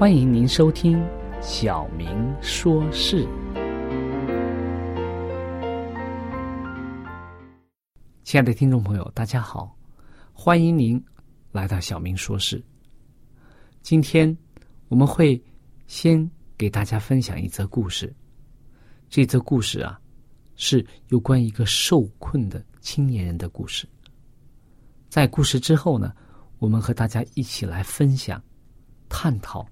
欢迎您收听《小明说事》。亲爱的听众朋友，大家好，欢迎您来到《小明说事》。今天我们会先给大家分享一则故事。这则故事啊，是有关一个受困的青年人的故事。在故事之后呢，我们和大家一起来分享、探讨。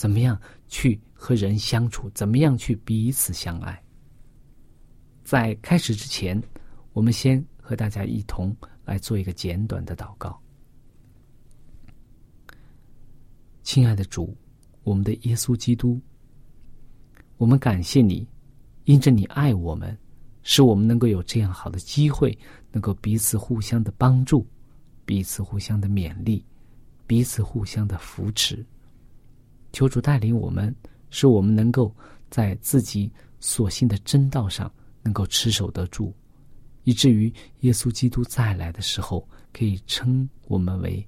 怎么样去和人相处？怎么样去彼此相爱？在开始之前，我们先和大家一同来做一个简短的祷告。亲爱的主，我们的耶稣基督，我们感谢你，因着你爱我们，使我们能够有这样好的机会，能够彼此互相的帮助，彼此互相的勉励，彼此互相的扶持。求主带领我们，使我们能够在自己所信的真道上能够持守得住，以至于耶稣基督再来的时候，可以称我们为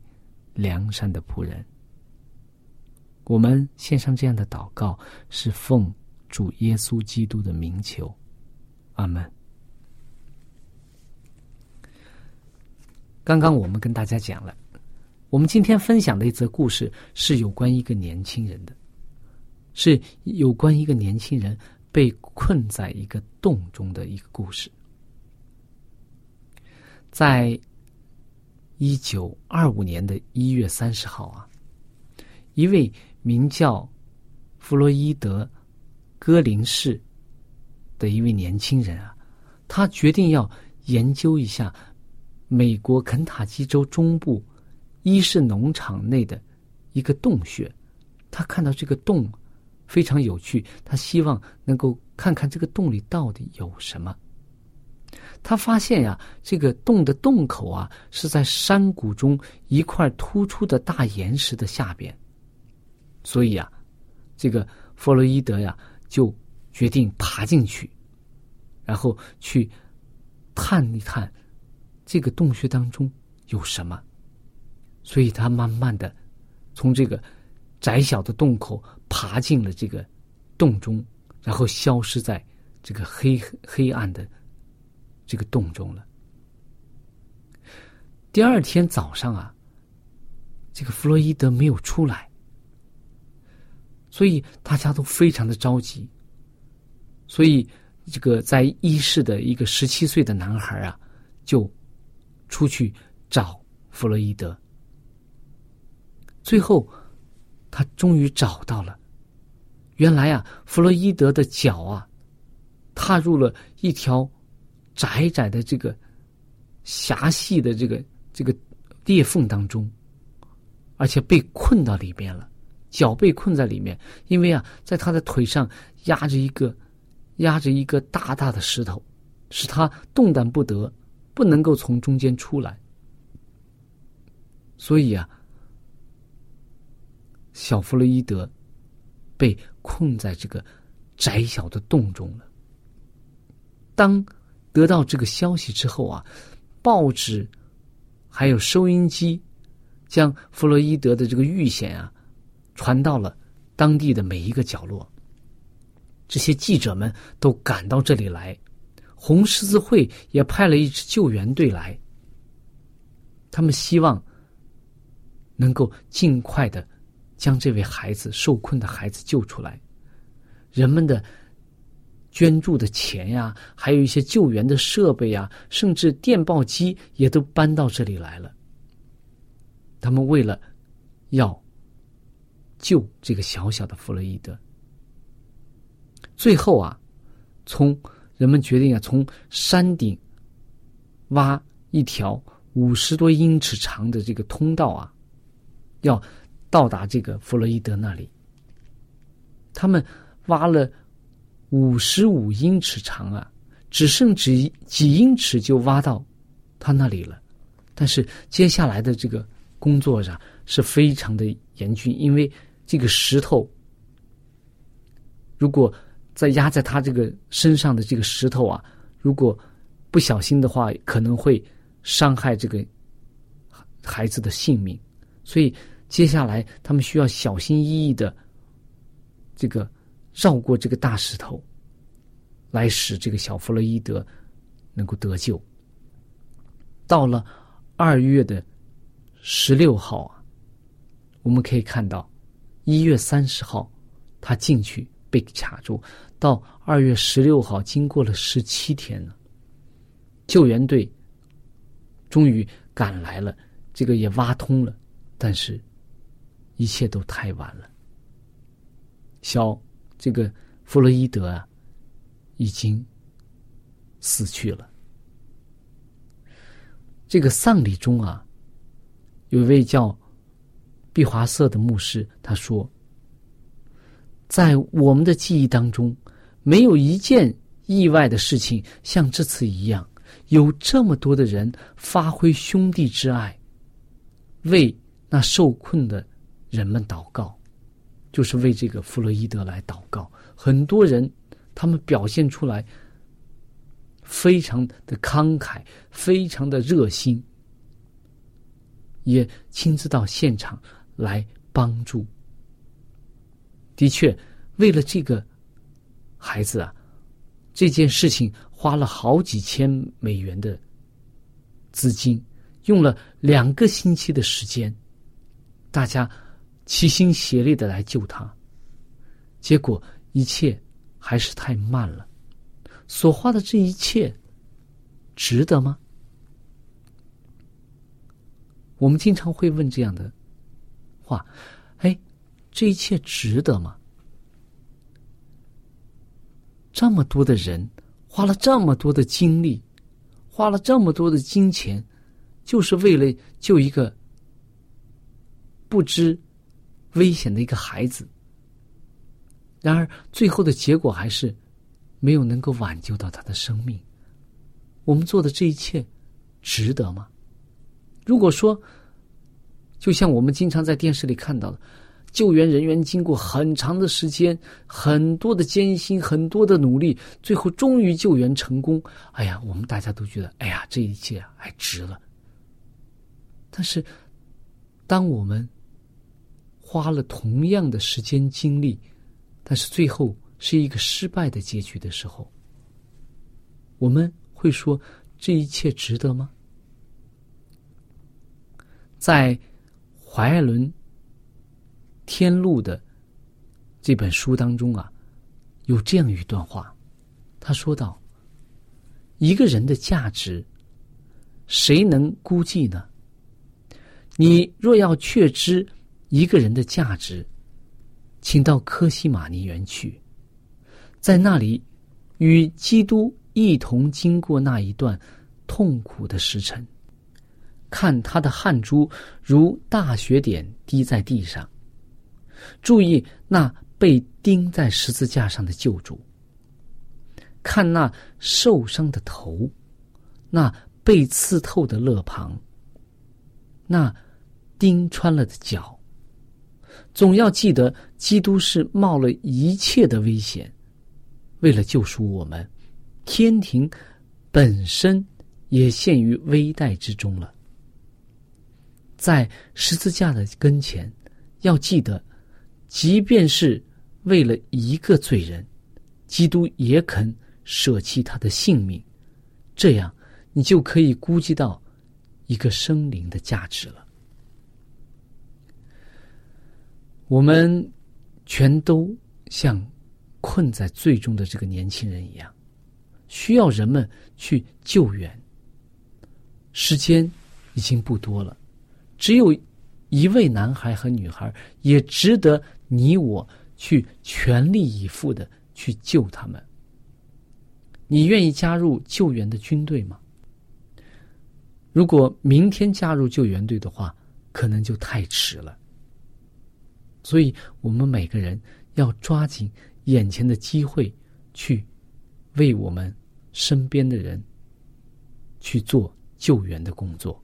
良善的仆人。我们献上这样的祷告，是奉主耶稣基督的名求，阿门。刚刚我们跟大家讲了。我们今天分享的一则故事是有关一个年轻人的，是有关一个年轻人被困在一个洞中的一个故事。在一九二五年的一月三十号啊，一位名叫弗洛伊德·戈林士的一位年轻人啊，他决定要研究一下美国肯塔基州中部。一是农场内的一个洞穴，他看到这个洞非常有趣，他希望能够看看这个洞里到底有什么。他发现呀，这个洞的洞口啊是在山谷中一块突出的大岩石的下边，所以啊，这个弗洛伊德呀就决定爬进去，然后去探一探这个洞穴当中有什么。所以他慢慢的从这个窄小的洞口爬进了这个洞中，然后消失在这个黑黑暗的这个洞中了。第二天早上啊，这个弗洛伊德没有出来，所以大家都非常的着急。所以这个在一室的一个十七岁的男孩啊，就出去找弗洛伊德。最后，他终于找到了。原来啊，弗洛伊德的脚啊，踏入了一条窄窄的这个狭细的这个这个裂缝当中，而且被困到里边了，脚被困在里面。因为啊，在他的腿上压着一个压着一个大大的石头，使他动弹不得，不能够从中间出来。所以啊。小弗洛伊德被困在这个窄小的洞中了。当得到这个消息之后啊，报纸还有收音机将弗洛伊德的这个遇险啊传到了当地的每一个角落。这些记者们都赶到这里来，红十字会也派了一支救援队来。他们希望能够尽快的。将这位孩子受困的孩子救出来，人们的捐助的钱呀，还有一些救援的设备呀，甚至电报机也都搬到这里来了。他们为了要救这个小小的弗洛伊德，最后啊，从人们决定啊，从山顶挖一条五十多英尺长的这个通道啊，要。到达这个弗洛伊德那里，他们挖了五十五英尺长啊，只剩几几英尺就挖到他那里了。但是接下来的这个工作上是非常的严峻，因为这个石头如果在压在他这个身上的这个石头啊，如果不小心的话，可能会伤害这个孩子的性命，所以。接下来，他们需要小心翼翼的，这个绕过这个大石头，来使这个小弗洛伊德能够得救。到了二月的十六号啊，我们可以看到，一月三十号他进去被卡住，到二月十六号，经过了十七天了，救援队终于赶来了，这个也挖通了，但是。一切都太晚了。小这个弗洛伊德啊，已经死去了。这个丧礼中啊，有一位叫毕华瑟的牧师，他说：“在我们的记忆当中，没有一件意外的事情像这次一样，有这么多的人发挥兄弟之爱，为那受困的。”人们祷告，就是为这个弗洛伊德来祷告。很多人，他们表现出来非常的慷慨，非常的热心，也亲自到现场来帮助。的确，为了这个孩子啊，这件事情花了好几千美元的资金，用了两个星期的时间，大家。齐心协力的来救他，结果一切还是太慢了。所花的这一切，值得吗？我们经常会问这样的话：“哎，这一切值得吗？”这么多的人花了这么多的精力，花了这么多的金钱，就是为了救一个不知。危险的一个孩子，然而最后的结果还是没有能够挽救到他的生命。我们做的这一切值得吗？如果说，就像我们经常在电视里看到的，救援人员经过很长的时间、很多的艰辛、很多的努力，最后终于救援成功。哎呀，我们大家都觉得，哎呀，这一切还值了。但是，当我们花了同样的时间精力，但是最后是一个失败的结局的时候，我们会说这一切值得吗？在怀爱伦《天路》的这本书当中啊，有这样一段话，他说道：“一个人的价值谁能估计呢？你若要确知一个人的价值，请到科西玛尼园去，在那里与基督一同经过那一段痛苦的时辰，看他的汗珠如大雪点滴在地上，注意那被钉在十字架上的救主，看那受伤的头，那被刺透的肋旁，那钉穿了的脚。总要记得，基督是冒了一切的危险，为了救赎我们，天庭本身也陷于危殆之中了。在十字架的跟前，要记得，即便是为了一个罪人，基督也肯舍弃他的性命，这样你就可以估计到一个生灵的价值了。我们全都像困在最终的这个年轻人一样，需要人们去救援。时间已经不多了，只有一位男孩和女孩，也值得你我去全力以赴的去救他们。你愿意加入救援的军队吗？如果明天加入救援队的话，可能就太迟了。所以我们每个人要抓紧眼前的机会，去为我们身边的人去做救援的工作。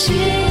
心。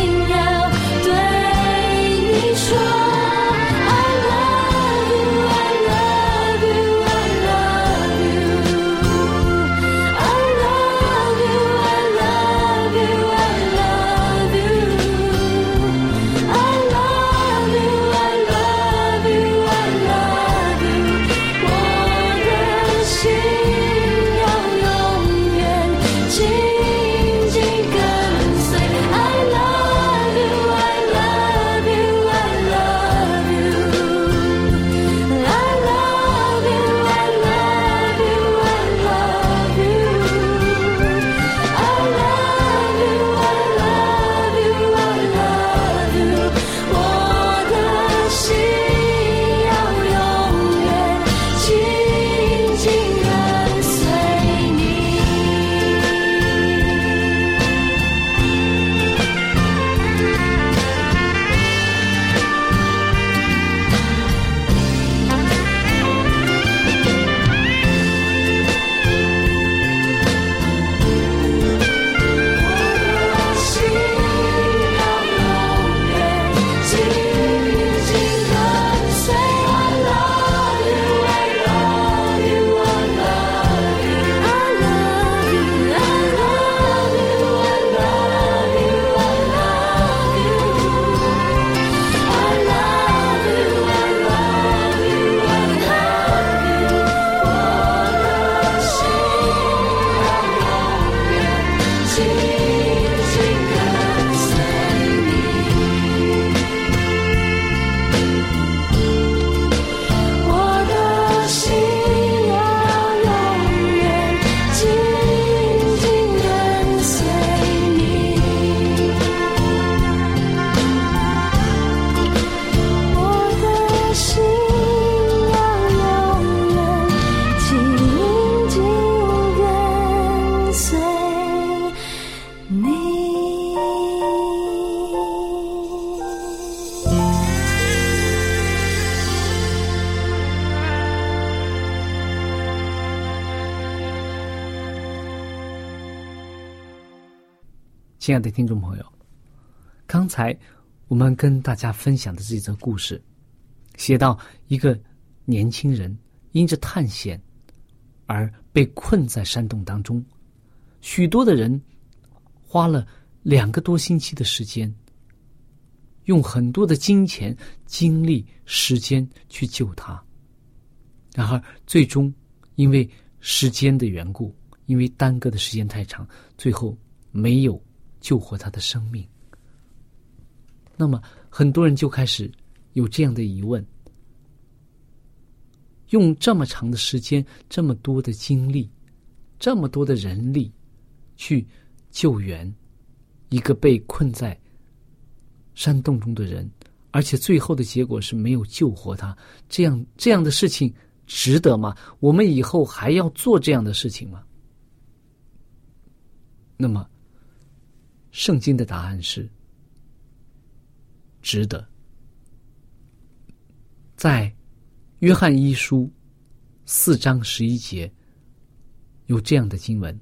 亲爱的听众朋友，刚才我们跟大家分享的这则故事，写到一个年轻人因着探险而被困在山洞当中，许多的人花了两个多星期的时间，用很多的金钱、精力、时间去救他，然而最终因为时间的缘故，因为耽搁的时间太长，最后没有。救活他的生命。那么，很多人就开始有这样的疑问：用这么长的时间、这么多的精力、这么多的人力去救援一个被困在山洞中的人，而且最后的结果是没有救活他，这样这样的事情值得吗？我们以后还要做这样的事情吗？那么？圣经的答案是值得。在约翰一书四章十一节有这样的经文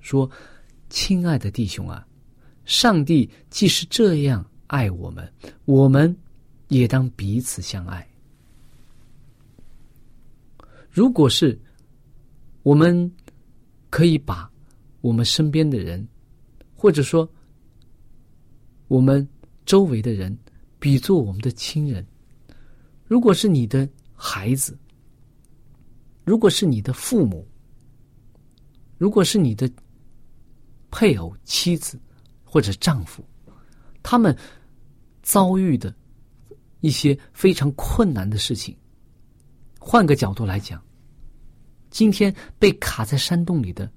说：“亲爱的弟兄啊，上帝既是这样爱我们，我们也当彼此相爱。如果是我们可以把我们身边的人。”或者说，我们周围的人比作我们的亲人。如果是你的孩子，如果是你的父母，如果是你的配偶、妻子或者丈夫，他们遭遇的一些非常困难的事情，换个角度来讲，今天被卡在山洞里的。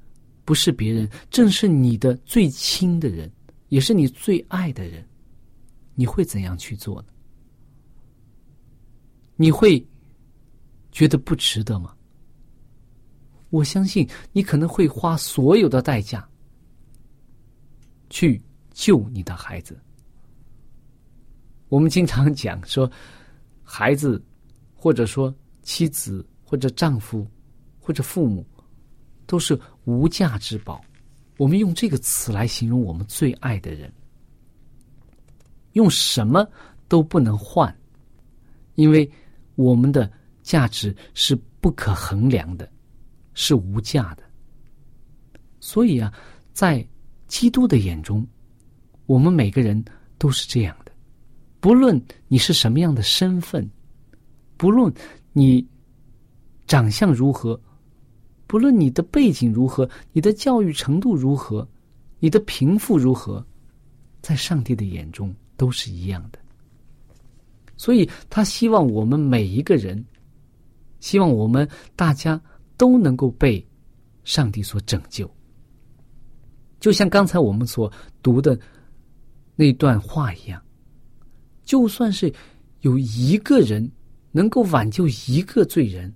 不是别人，正是你的最亲的人，也是你最爱的人。你会怎样去做呢？你会觉得不值得吗？我相信你可能会花所有的代价去救你的孩子。我们经常讲说，孩子，或者说妻子，或者丈夫，或者父母。都是无价之宝，我们用这个词来形容我们最爱的人，用什么都不能换，因为我们的价值是不可衡量的，是无价的。所以啊，在基督的眼中，我们每个人都是这样的，不论你是什么样的身份，不论你长相如何。不论你的背景如何，你的教育程度如何，你的贫富如何，在上帝的眼中都是一样的。所以他希望我们每一个人，希望我们大家都能够被上帝所拯救。就像刚才我们所读的那段话一样，就算是有一个人能够挽救一个罪人。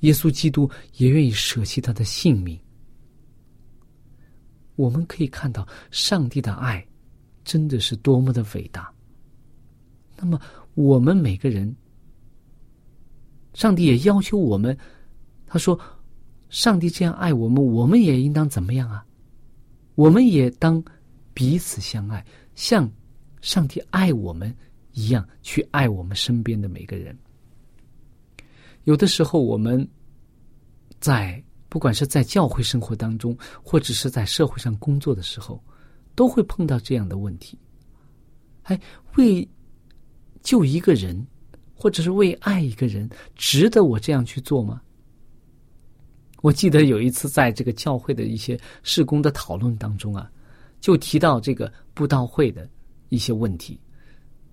耶稣基督也愿意舍弃他的性命。我们可以看到上帝的爱真的是多么的伟大。那么，我们每个人，上帝也要求我们，他说：“上帝这样爱我们，我们也应当怎么样啊？我们也当彼此相爱，像上帝爱我们一样去爱我们身边的每个人。”有的时候，我们在不管是在教会生活当中，或者是在社会上工作的时候，都会碰到这样的问题。哎，为救一个人，或者是为爱一个人，值得我这样去做吗？我记得有一次在这个教会的一些事工的讨论当中啊，就提到这个布道会的一些问题。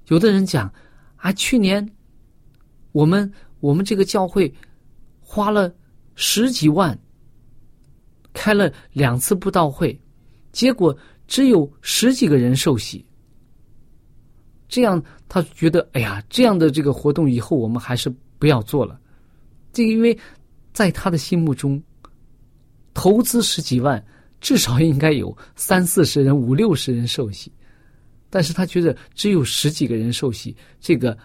有的人讲啊，去年我们。我们这个教会花了十几万，开了两次布道会，结果只有十几个人受洗。这样他觉得，哎呀，这样的这个活动以后我们还是不要做了。这个因为在他的心目中，投资十几万，至少应该有三四十人、五六十人受洗，但是他觉得只有十几个人受洗，这个。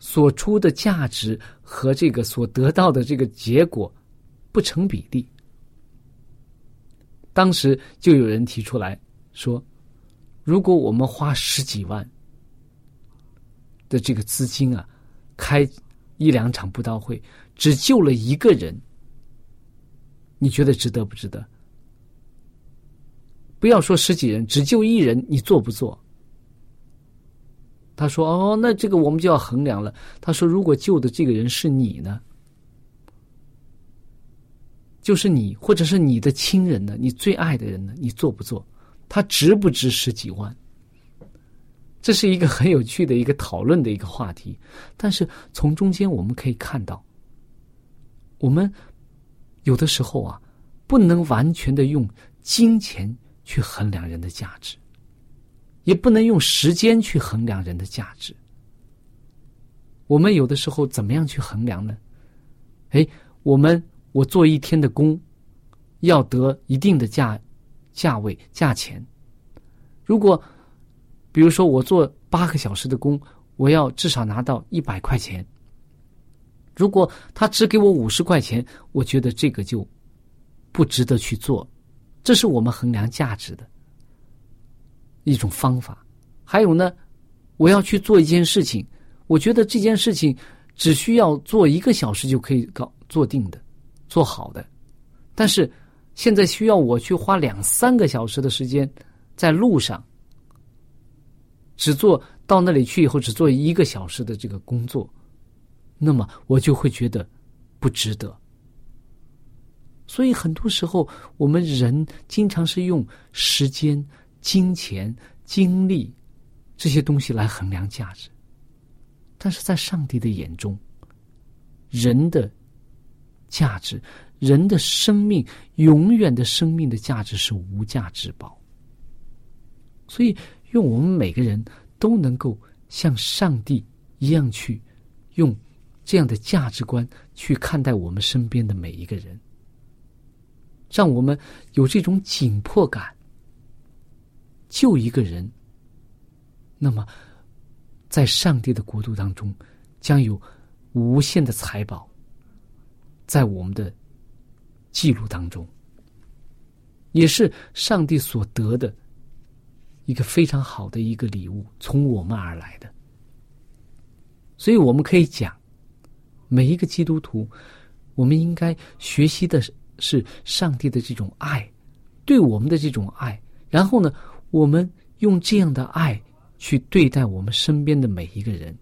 所出的价值和这个所得到的这个结果不成比例。当时就有人提出来说，如果我们花十几万的这个资金啊，开一两场布道会，只救了一个人，你觉得值得不值得？不要说十几人，只救一人，你做不做？他说：“哦，那这个我们就要衡量了。”他说：“如果救的这个人是你呢？就是你，或者是你的亲人呢？你最爱的人呢？你做不做？他值不值十几万？”这是一个很有趣的一个讨论的一个话题。但是从中间我们可以看到，我们有的时候啊，不能完全的用金钱去衡量人的价值。也不能用时间去衡量人的价值。我们有的时候怎么样去衡量呢？哎，我们我做一天的工，要得一定的价价位价钱。如果比如说我做八个小时的工，我要至少拿到一百块钱。如果他只给我五十块钱，我觉得这个就不值得去做。这是我们衡量价值的。一种方法，还有呢，我要去做一件事情，我觉得这件事情只需要做一个小时就可以搞做定的，做好的。但是现在需要我去花两三个小时的时间在路上，只做到那里去以后只做一个小时的这个工作，那么我就会觉得不值得。所以很多时候我们人经常是用时间。金钱、精力这些东西来衡量价值，但是在上帝的眼中，人的价值、人的生命、永远的生命的价值是无价之宝。所以，用我们每个人都能够像上帝一样去用这样的价值观去看待我们身边的每一个人，让我们有这种紧迫感。救一个人，那么，在上帝的国度当中，将有无限的财宝，在我们的记录当中，也是上帝所得的一个非常好的一个礼物，从我们而来的。所以，我们可以讲，每一个基督徒，我们应该学习的是上帝的这种爱，对我们的这种爱，然后呢？我们用这样的爱去对待我们身边的每一个人，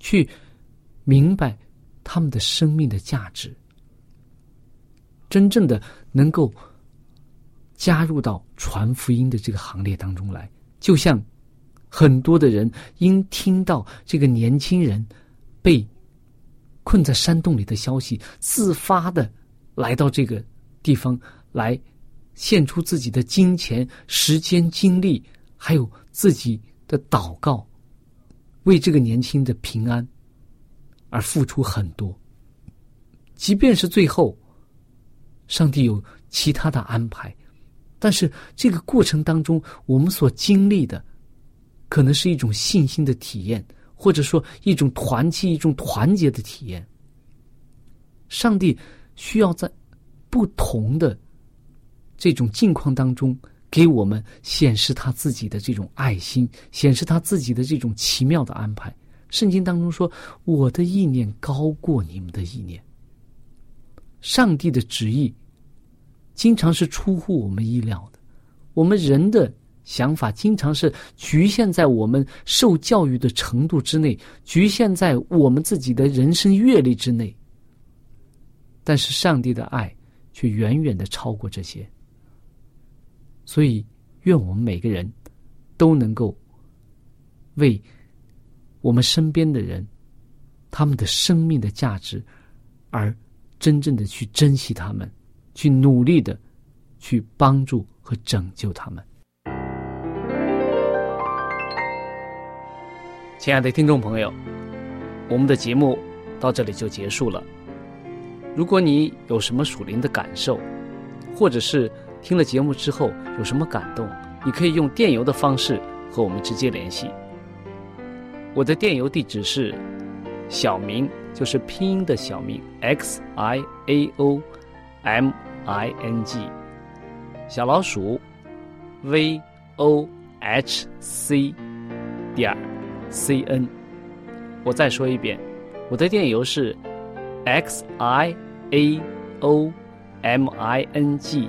去明白他们的生命的价值，真正的能够加入到传福音的这个行列当中来。就像很多的人因听到这个年轻人被困在山洞里的消息，自发的来到这个地方来。献出自己的金钱、时间、精力，还有自己的祷告，为这个年轻的平安而付出很多。即便是最后，上帝有其他的安排，但是这个过程当中，我们所经历的，可能是一种信心的体验，或者说一种团契、一种团结的体验。上帝需要在不同的。这种境况当中，给我们显示他自己的这种爱心，显示他自己的这种奇妙的安排。圣经当中说：“我的意念高过你们的意念。”上帝的旨意经常是出乎我们意料的。我们人的想法经常是局限在我们受教育的程度之内，局限在我们自己的人生阅历之内。但是上帝的爱却远远的超过这些。所以，愿我们每个人都能够为我们身边的人他们的生命的价值而真正的去珍惜他们，去努力的去帮助和拯救他们。亲爱的听众朋友，我们的节目到这里就结束了。如果你有什么属灵的感受，或者是……听了节目之后有什么感动？你可以用电邮的方式和我们直接联系。我的电邮地址是小明，就是拼音的小明 x i a o m i n g 小老鼠 v o h c 点 c n。我再说一遍，我的电邮是 x i a o m i n g